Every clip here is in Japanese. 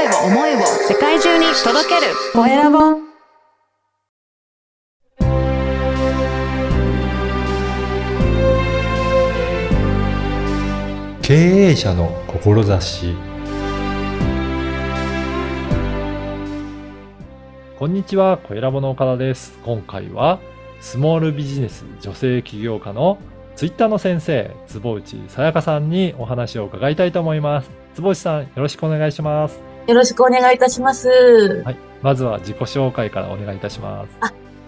声を思いを世界中に届けるコエラボ経営者の志こんにちは、小ラボの岡田です。今回は、スモールビジネス女性起業家のツイッターの先生、坪内さやかさんにお話を伺いたいと思います。坪内さん、よろしくお願いします。よろしくお願いいたします。はい。まずは自己紹介からお願いいたします。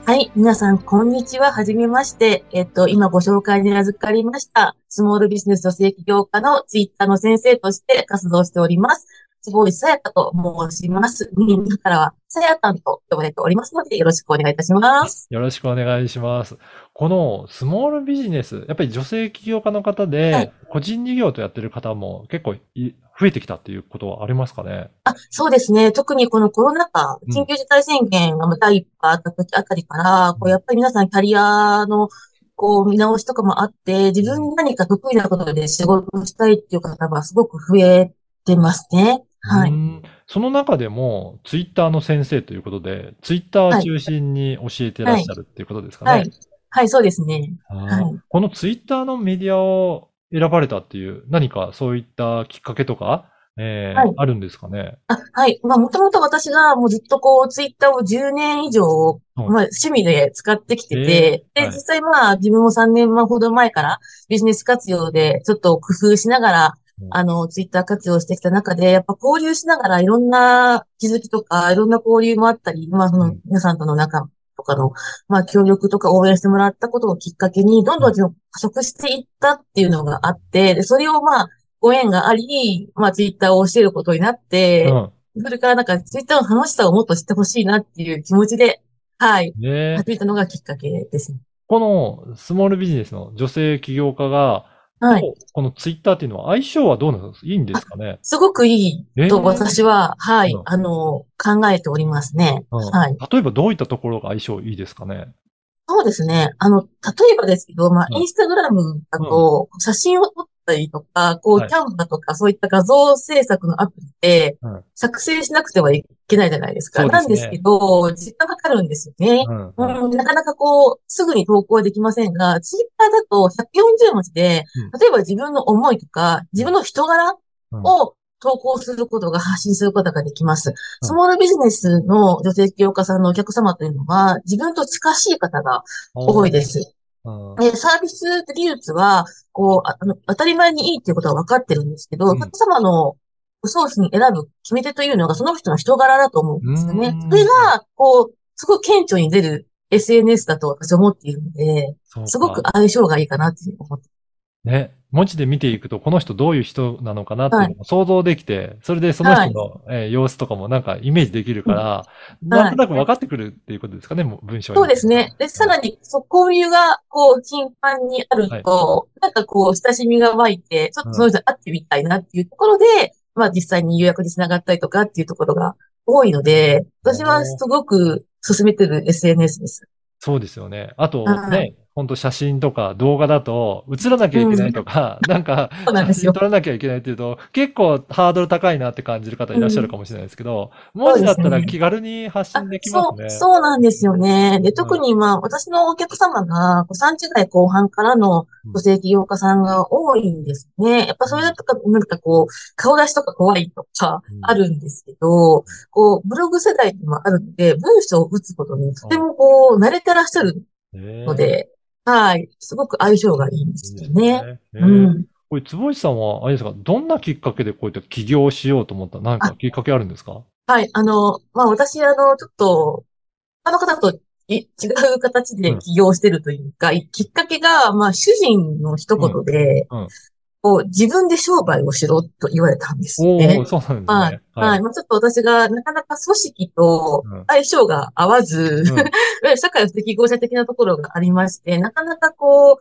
はい。皆さん、こんにちは。はじめまして。えっと、今ご紹介に預かりました、スモールビジネス女性起業家のツイッターの先生として活動しております。坪内さやかと申します。みんなからは、さやかんと呼ばれておりますので、よろしくお願いいたします。よろしくお願いします。このスモールビジネス、やっぱり女性起業家の方はでい、個人事業とやってる方も結構い増えてきたっていうことはありますかね？あ、そうですね。特にこのコロナ禍、うん緊急事態宣言が第一波あった時あたりから、こう、やっぱり皆さんキャリアの、こう、見直しとかもあって、自分に何か得意なことで仕事をしたいっていう方がすごく増えてますね。はい。その中でも、ツイッターの先生ということで、ツイッター中心に教えてらっしゃるっていうことですかね。はい。はい、そうですね。はいこのツイッターのメディアを選ばれたっていう、何かそういったきっかけとか、えーはいあるんですかね？あ、はい。まあ、もともと私がもうずっとこう、ツイッターを10年以上、はいまあ、趣味で使ってきてえて、で、ーはい実際まあ、自分も3年ほど前からビジネス活用でちょっと工夫しながらうん、あの、ツイッター活用してきた中で、やっぱ交流しながらいろんな気づきとか、いろんな交流もあったり、まあ、そのうん皆さんとの仲とかの、まあ、協力とか応援してもらったことをきっかけに、どんどん加速していったっていうのがあって、で、それをまあ、ご縁があり、まあ、ツイッターを教えることになって、うん。それからなんか、ツイッターの楽しさをもっと知ってほしいなっていう気持ちで、はい、ね始めたのがきっかけですね。このスモールビジネスの女性起業家が、はい。このツイッターっていうのは相性はどうなんですかいいんですかね？すごくいいと私は、はいうん、あの、考えておりますね。うんはい。例えばどういったところが相性いいですかね？そうですね。あの、例えばですけど、まあ、うんインスタグラムだと、写真を撮ったりとか、こう、はいキャンバとか、そういった画像制作のアプリでうん、作成しなくてはいけないじゃないですか。そうですねなんですけど、時間かかるんですよね。うん。うんうん、なかなかこう、すぐに投稿はできませんが、ツイッターだと140文字でうん、例えば自分の思いとか、自分の人柄うんを投稿することが発信することができます。うんスモールビジネスの女性起業家さんのお客様というのは、自分と近しい方が多いです。サービス技術は、こう、ああの、当たり前にいいっていうことは分かってるんですけど、うん。お客様の商品選ぶ決め手というのがその人の人柄だと思うんですよね。うん。それが、こう、すごく顕著に出る SNS だと私は思っているので、すごく相性がいいかなって思って。ね、文字で見ていくと、この人どういう人なのかなっていうのも想像できて、それでその人の、えー様子とかもなんかイメージできるから、なんとなく分かってくるっていうことですかね、もう文章に。そうですね。で、さらに、そう、交流が、こう、頻繁にあると、なんかこう、親しみが湧いて、ちょっとその人に会ってみたいなっていうところで、まあ実際に予約につながったりとかっていうところが多いので、私はすごく進めてる SNS です。そうですよね。あとはね、ほんと写真とか動画だと映らなきゃいけないとか、なんか写真そうなんですよ。撮らなきゃいけないっていうと、結構ハードル高いなって感じる方いらっしゃるかもしれないですけど、文字だったら気軽に発あ信できまそう、すね。そうなんですよね。で、特にまあ、私のお客様が、こう30代後半からの女性起業家さんが多いんですね。やっぱそれだとか、なんかこう、顔出しとか怖いとかうん。あるんですけど、こう、ブログ世代にもあるので、文章を打つことにとてもこう、慣れてらっしゃるねので、はい、すごく相性がいいんですよね。ね。うねん。これ、坪井さんは、あれですか、どんなきっかけでこういった起業をしようと思った何かきっかけあるんですか？はい、あの、まあ私、あの、ちょっと、他の方とい違う形で起業してるというか、きっかけが、まあ主人の一言で、うん。うんこう、自分で商売をしろと言われたんですねお。そうなんですはいね。。はい。まあちょっと私がなかなか組織とうん相性が合わず、うんいわゆる社会不適合者的なところがありまして、なかなかこう、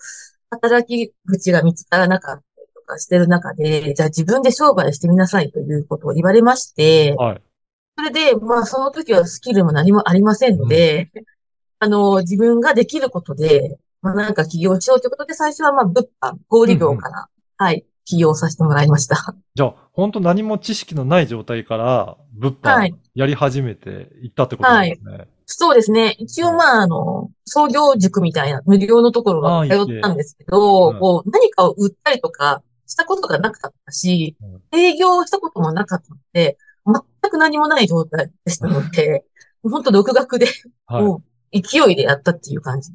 働き口が見つからなかったりとかしてる中で、じゃあ自分で商売してみなさいということを言われまして、はい。それで、まあその時はスキルも何もありませんので、あの、自分ができることで、まあなんか起業しようということで、最初はまあ物販、小売業から、はい、起業させてもらいました。じゃあ、本当何も知識のない状態から物販はいやり始めていったってことですね。そうですね。一応まあ、あの、創業塾みたいな無料のところが通ったんですけど、うんこう、何かを売ったりとかしたことがなかったし、うん営業したこともなかったので、全く何もない状態でしたので、本当独学で、はい。もう勢いでやったっていう感じ。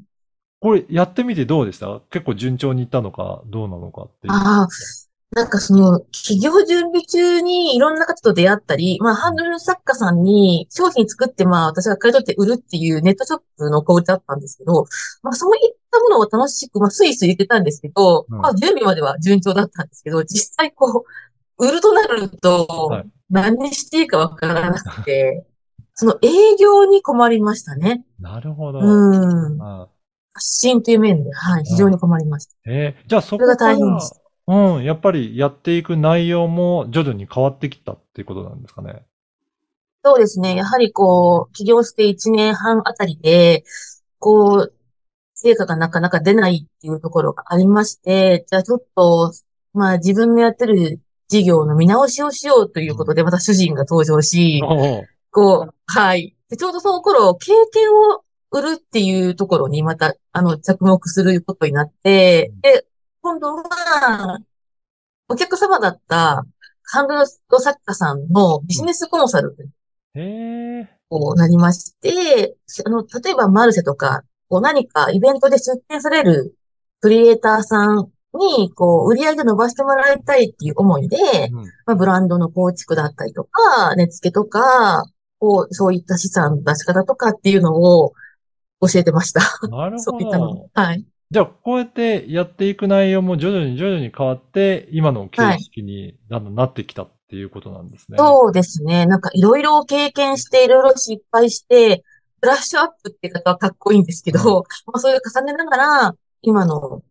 これやってみてどうでした？結構順調にいったのか、どうなのかっていう。ああ、なんかその、企業準備中にいろんな方と出会ったり、まあ、ハンドル作家さんに商品作って、まあ、私が買い取って売るっていうネットショップのコーチだったんですけど、まあ、そういったものを楽しく、まあ、スイスイ言ってたんですけど、うんまあ、準備までは順調だったんですけど、実際こう、売るとなるとはい、何していいかわからなくて、その営業に困りましたね。なるほど。うん。あ発信という面で、はい、非常に困りました。えーじゃあそそれがこから、大変です。うん、やっぱりやっていく内容も徐々に変わってきたっていうことなんですかね？そうですね。やはりこう、起業して1年半あたりで、こう、成果がなかなか出ないっていうところがありまして、じゃあちょっと、まあ自分のやってる事業の見直しをしようということで、また主人が登場し、おうこう、はい。で、ちょうどその頃、経験を売るっていうところにまた、あの、着目することになって、で、今度は、お客様だった、ハンドル作家さんのビジネスコンサルへえ。こうなりまして、あの、例えばマルシェとか、こう何かイベントで出展されるクリエイターさんに、こう、売り上げ伸ばしてもらいたいっていう思いで、うん。まあ、ブランドの構築だったりとか、値付けとか、こう、そういった資産の出し方とかっていうのを教えてました。なるほど。。はい。じゃあ、こうやってやっていく内容も徐々に徐々に変わって、今の形式にだんだんなってきたっていうことなんですね。そうですね。なんかいろいろ経験して、いろいろ失敗して、ブラッシュアップって方はかっこいいんですけど、まあ、それを重ねながら、今の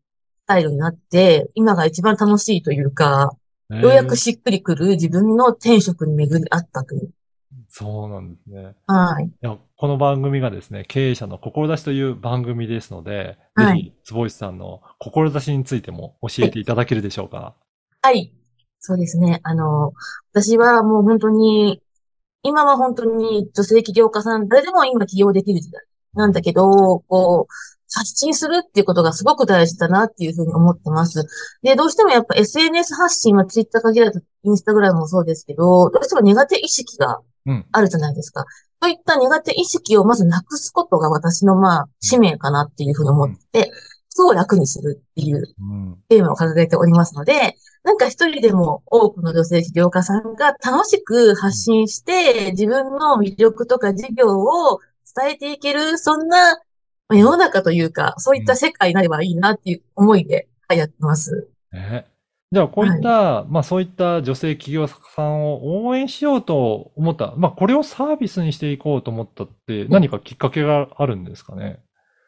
スタイルになって、今が一番楽しいというか、ようやくしっくりくる自分の転職に巡り合ったという。そうなんですね。はい。いや、この番組がですね、経営者の志という番組ですので、はいぜひ、坪内さんの志についても教えていただけるでしょうか？はい。そうですね。あの、私はもう本当に、今は本当に女性起業家さん、誰でも今起業できる時代なんだけど、こう、発信するっていうことがすごく大事だなっていうふうに思ってます。で、どうしてもやっぱ SNS 発信は Twitter 限らず、インスタグラムもそうですけど、どうしても苦手意識がうんあるじゃないですか。そういった苦手意識をまずなくすことが私のまあ、使命かなっていうふうに思って、そう楽にするっていううん。テーマを掲げておりますので、なんか一人でも多くの女性起業家さんが楽しく発信して、自分の魅力とか事業を伝えていける、そんなまあ世の中というか、そういった世界になればいいなっていう思いではいやってます。ねじゃあ、こういった、まあそういった女性企業家さんを応援しようと思った、まあこれをサービスにしていこうと思ったって何かきっかけがあるんですかね？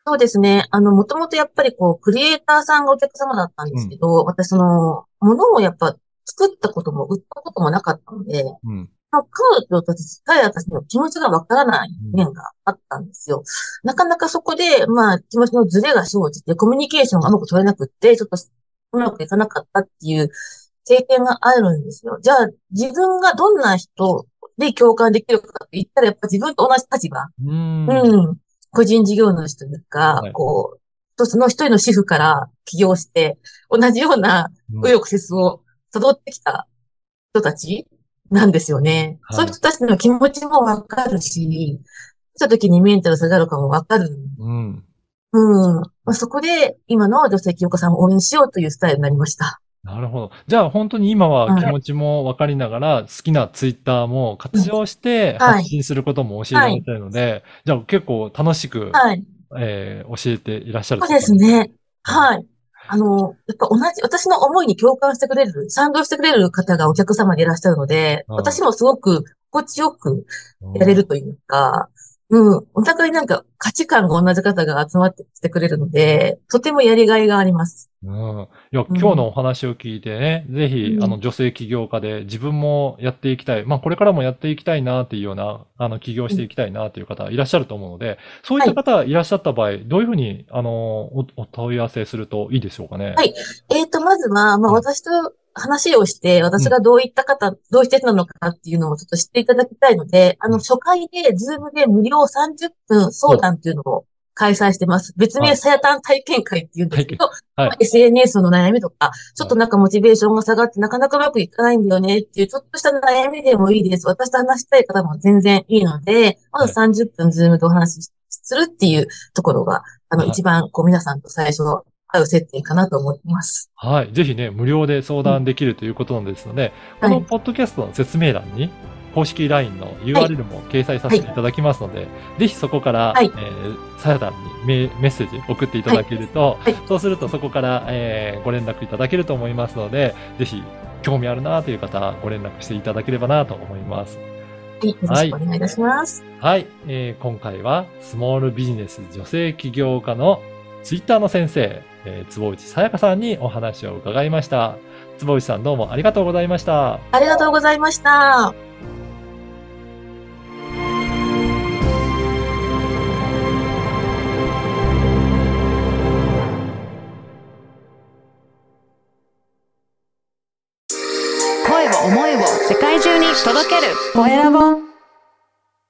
そうですね。あの、もともとやっぱりこう、クリエイターさんがお客様だったんですけど、私その、ものをやっぱ作ったことも売ったこともなかったので、うん。彼女たちしか私の気持ちがわからない面があったんですよ。なかなかそこで、まあ、気持ちのズレが生じて、コミュニケーションがうまく取れなくって、ちょっとうまくいかなかったっていう経験があるんですよ。じゃあ、自分がどんな人で共感できるかって言ったら、やっぱ自分と同じ立場。うーん。うん。個人事業主というか、はいこう、その一人の主婦から起業して、同じようなうん右翼折を辿ってきた人たちなんですよね。はいそういう人たちの気持ちもわかるし、来た時にメンタル下がるかもわかる。うん。うん。まあ、そこで、今の女性起業家さんを応援しようというスタイルになりました。なるほど。じゃあ本当に今は気持ちも分かりながら、好きなツイッターも活用してはい発信することも教えられたいので、じゃあ結構楽しく、はい。えー教えていらっしゃるそうですね。はい。あの、やっぱ同じ、私の思いに共感してくれる、賛同してくれる方がお客様でいらっしゃるので、うん私もすごく心地よくうんやれるというか、うん、お互いなんか価値観が同じ方が集まってきてくれるので、とてもやりがいがあります。うん。いや、うん今日のお話を聞いてね、ぜひ、うんあの、女性起業家で自分もやっていきたい。まあ、これからもやっていきたいなっていうような、あの、起業していきたいなっていう方いらっしゃると思うので、そういった方いらっしゃった場合、どういうふうに、あの、お、お問い合わせするといいでしょうかね？はいえっと、ままずは、まあ、うん私と話をして、私がどういった方、どうしてなのかっていうのをちょっと知っていただきたいので、あの、うん。初回で、ズームで無料30分相談っていうのを開催してます。別名、はいさやたん体験会っていうんですけど、はい。まあ SNS の悩みとか、ちょっとなんかモチベーションが下がってなかなかうまくいかないんだよねっていう、ちょっとした悩みでもいいです。私と話したい方も全然いいので、まず30分ズームでお話しするっていうところが、あの、はい。一番こう皆さんと最初会う接点かなと思います。はい。ぜひね、無料で相談できるということですので、このはい。ポッドキャストの説明欄に、公式 LINE の URL も掲載させていただきますので、ぜひそこから、はいえー、さやたんにメメッセージ送っていただけると、はいそうするとそこから、えーご連絡いただけると思いますので、ぜひ興味あるなという方、ご連絡していただければなと思います。はい。よろしくお願いいたします。はい、えー今回はスモールビジネス女性起業家のツイッターの先生、えー坪内さやかさんにお話を伺いました。坪内さんどうもありがとうございました。ありがとうございました。声を思いを世界中に届けるコエラボ